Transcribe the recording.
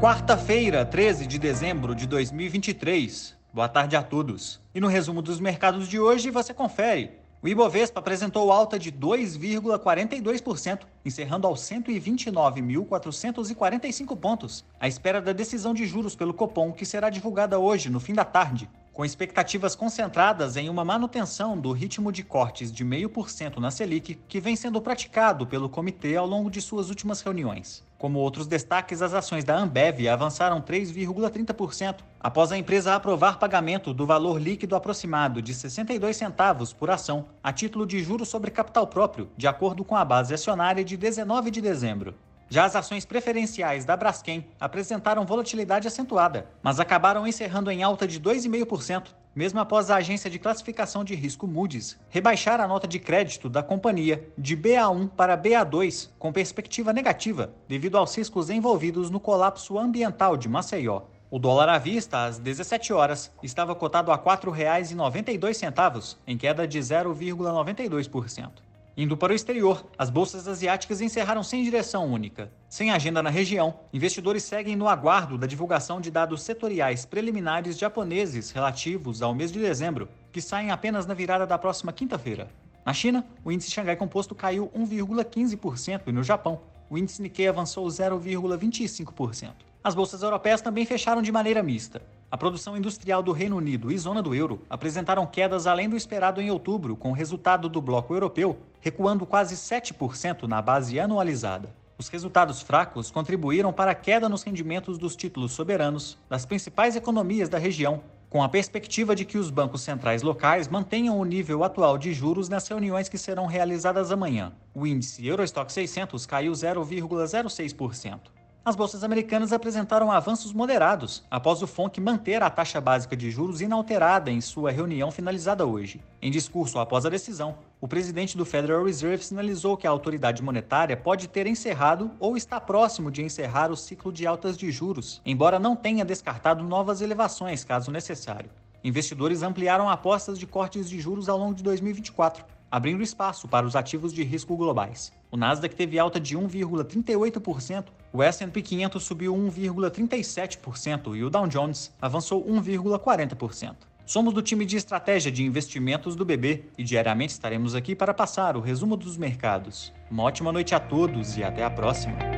Quarta-feira, 13 de dezembro de 2023. Boa tarde a todos. E no resumo dos mercados de hoje você confere. O Ibovespa apresentou alta de 2,42%, encerrando aos 129.445 pontos, à espera da decisão de juros pelo Copom, que será divulgada hoje, no fim da tarde, com expectativas concentradas em uma manutenção do ritmo de cortes de 0,5% na Selic, que vem sendo praticado pelo comitê ao longo de suas últimas reuniões. Como outros destaques, as ações da Ambev avançaram 3,30% após a empresa aprovar pagamento do valor líquido aproximado de 62 centavos por ação a título de juros sobre capital próprio, de acordo com a base acionária de 19 de dezembro. Já as ações preferenciais da Braskem apresentaram volatilidade acentuada, mas acabaram encerrando em alta de 2,5%, mesmo após a agência de classificação de risco Moody's rebaixar a nota de crédito da companhia de BA1 para BA2 com perspectiva negativa, devido aos riscos envolvidos no colapso ambiental de Maceió. O dólar à vista, às 17 horas, estava cotado a R$ 4,92, em queda de 0,92%. Indo para o exterior, as bolsas asiáticas encerraram sem direção única. Sem agenda na região, investidores seguem no aguardo da divulgação de dados setoriais preliminares japoneses relativos ao mês de dezembro, que saem apenas na virada da próxima quinta-feira. Na China, o índice Xangai Composto caiu 1,15% e no Japão, o índice Nikkei avançou 0,25%. As bolsas europeias também fecharam de maneira mista. A produção industrial do Reino Unido e zona do euro apresentaram quedas além do esperado em outubro, com o resultado do bloco europeu recuando quase 7% na base anualizada. Os resultados fracos contribuíram para a queda nos rendimentos dos títulos soberanos das principais economias da região, com a perspectiva de que os bancos centrais locais mantenham o nível atual de juros nas reuniões que serão realizadas amanhã. O índice Eurostock 600 caiu 0,06%. As bolsas americanas apresentaram avanços moderados após o FONC manter a taxa básica de juros inalterada em sua reunião finalizada hoje. Em discurso após a decisão, o presidente do Federal Reserve sinalizou que a autoridade monetária pode ter encerrado ou está próximo de encerrar o ciclo de altas de juros, embora não tenha descartado novas elevações caso necessário. Investidores ampliaram apostas de cortes de juros ao longo de 2024 abrindo espaço para os ativos de risco globais. O Nasdaq teve alta de 1,38%, o S&P 500 subiu 1,37% e o Dow Jones avançou 1,40%. Somos do time de estratégia de investimentos do BB e diariamente estaremos aqui para passar o resumo dos mercados. Uma ótima noite a todos e até a próxima.